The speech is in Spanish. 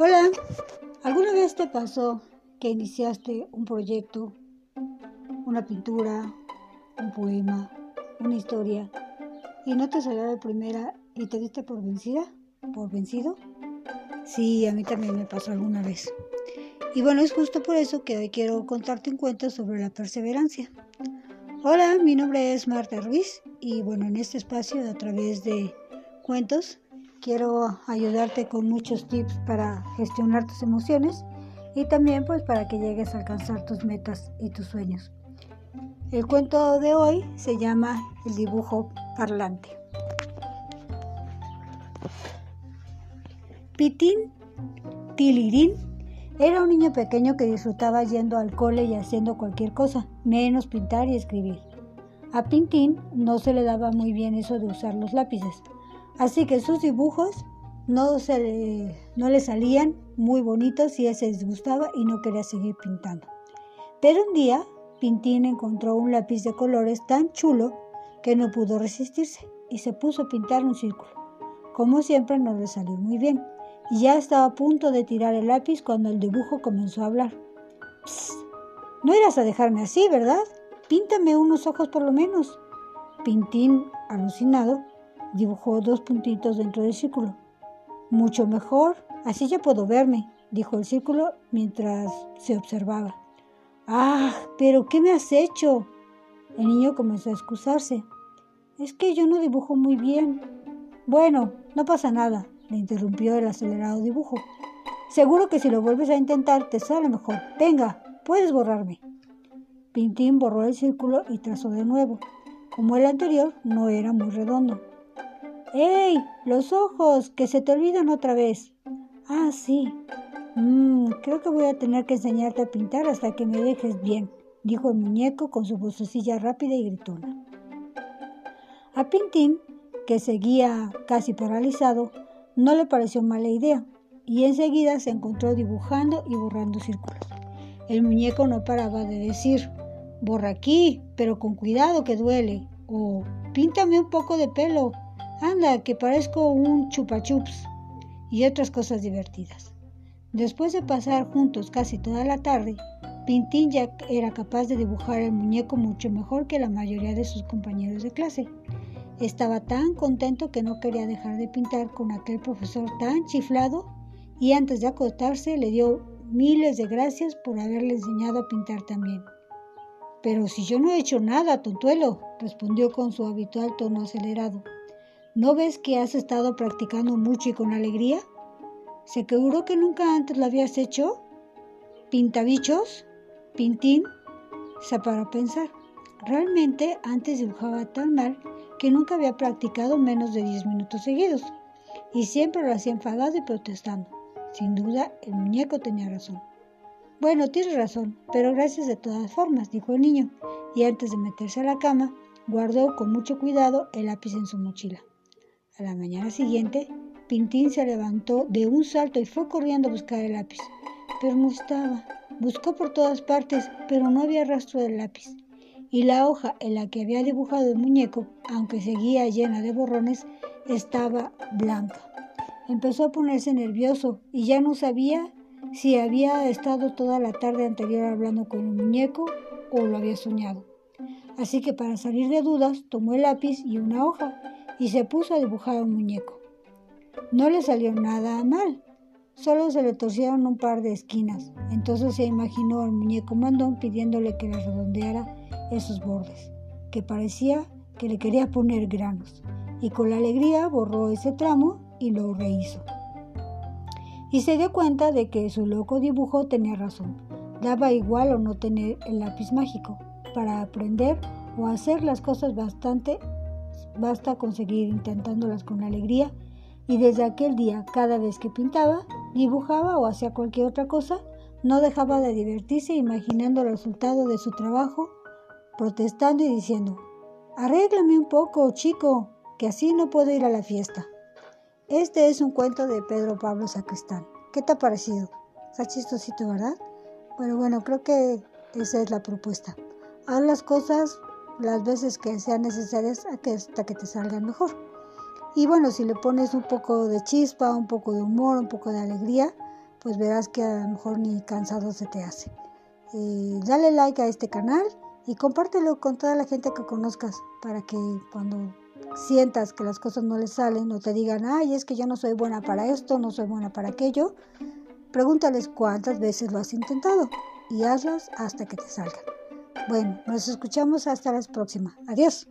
Hola, ¿alguna vez te pasó que iniciaste un proyecto, una pintura, un poema, una historia y no te salió de primera y te diste por vencida, por vencido? Sí, a mí también me pasó alguna vez. Y bueno, es justo por eso que hoy quiero contarte un cuento sobre la perseverancia. Hola, mi nombre es Marta Ruiz y bueno, en este espacio a través de cuentos quiero ayudarte con muchos tips para gestionar tus emociones y también pues para que llegues a alcanzar tus metas y tus sueños. El cuento de hoy se llama El dibujo parlante. Pitín Tilirín era un niño pequeño que disfrutaba yendo al cole y haciendo cualquier cosa, menos pintar y escribir. A Pintín no se le daba muy bien eso de usar los lápices, así que sus dibujos no, le salían muy bonitos y él se disgustaba y no quería seguir pintando. Pero un día Pintín encontró un lápiz de colores tan chulo que no pudo resistirse y se puso a pintar un círculo. Como siempre no le salió muy bien y ya estaba a punto de tirar el lápiz cuando el dibujo comenzó a hablar. Psst, no irás a dejarme así, ¿verdad? Píntame unos ojos por lo menos. Pintín, alucinado, dibujó dos puntitos dentro del círculo. Mucho mejor, así ya puedo verme, dijo el círculo mientras se observaba. Ah, pero ¿qué me has hecho? El niño comenzó a excusarse. Es que yo no dibujo muy bien. Bueno, no pasa nada, le interrumpió el acelerado dibujo. Seguro que si lo vuelves a intentar te sale mejor. Venga, puedes borrarme. Pintín borró el círculo y trazó de nuevo. Como el anterior, no era muy redondo. ¡Ey! Los ojos, que se te olvidan otra vez. Ah, sí. Mmm, creo que voy a tener que enseñarte a pintar hasta que me dejes bien, dijo el muñeco con su vocecilla rápida y gritona. A Pintín, que seguía casi paralizado, no le pareció mala idea y enseguida se encontró dibujando y borrando círculos. El muñeco no paraba de decir, borra aquí, pero con cuidado que duele, o píntame un poco de pelo, anda, que parezco un chupachups, y otras cosas divertidas. Después de pasar juntos casi toda la tarde, Pintín ya era capaz de dibujar el muñeco mucho mejor que la mayoría de sus compañeros de clase. Estaba tan contento que no quería dejar de pintar con aquel profesor tan chiflado y antes de acostarse le dio miles de gracias por haberle enseñado a pintar también. Pero si yo no he hecho nada, tontuelo, respondió con su habitual tono acelerado. ¿No ves que has estado practicando mucho y con alegría? ¿Seguro que nunca antes lo habías hecho? ¿Pintabichos? ¿Pintín? Se paró a pensar. Realmente antes dibujaba tan mal que nunca había practicado menos de 10 minutos seguidos, y siempre lo hacía enfadado y protestando. Sin duda, el muñeco tenía razón. Bueno, tienes razón, pero gracias de todas formas, dijo el niño, y antes de meterse a la cama, guardó con mucho cuidado el lápiz en su mochila. A la mañana siguiente, Pintín se levantó de un salto y fue corriendo a buscar el lápiz, pero no estaba. Buscó por todas partes, pero no había rastro del lápiz y la hoja en la que había dibujado el muñeco, aunque seguía llena de borrones, estaba blanca. Empezó a ponerse nervioso y ya no sabía si había estado toda la tarde anterior hablando con el muñeco o lo había soñado. Así que para salir de dudas tomó el lápiz y una hoja y se puso a dibujar un muñeco. No le salió nada mal, solo se le torcieron un par de esquinas. Entonces se imaginó al muñeco mandón pidiéndole que le redondeara esos bordes, que parecía que le quería poner granos, y con la alegría borró ese tramo y lo rehizo. Y se dio cuenta de que su loco dibujo tenía razón. Daba igual o no tener el lápiz mágico. Para aprender o hacer las cosas bastante, basta conseguir intentándolas con alegría y desde aquel día, cada vez que pintaba, dibujaba o hacía cualquier otra cosa, no dejaba de divertirse imaginando el resultado de su trabajo protestando y diciendo, arréglame un poco, chico, que así no puedo ir a la fiesta. Este es un cuento de Pedro Pablo Sacristán. ¿Qué te ha parecido? Está chistosito, ¿verdad? Bueno, bueno, creo que esa es la propuesta. Haz las cosas las veces que sean necesarias hasta que te salgan mejor. Y bueno, si le pones un poco de chispa, un poco de humor, un poco de alegría, pues verás que a lo mejor ni cansado se te hace. Eh, dale like a este canal y compártelo con toda la gente que conozcas para que cuando sientas que las cosas no les salen o te digan, ay, es que yo no soy buena para esto, no soy buena para aquello, pregúntales cuántas veces lo has intentado y hazlas hasta que te salgan. Bueno, nos escuchamos hasta la próxima. Adiós.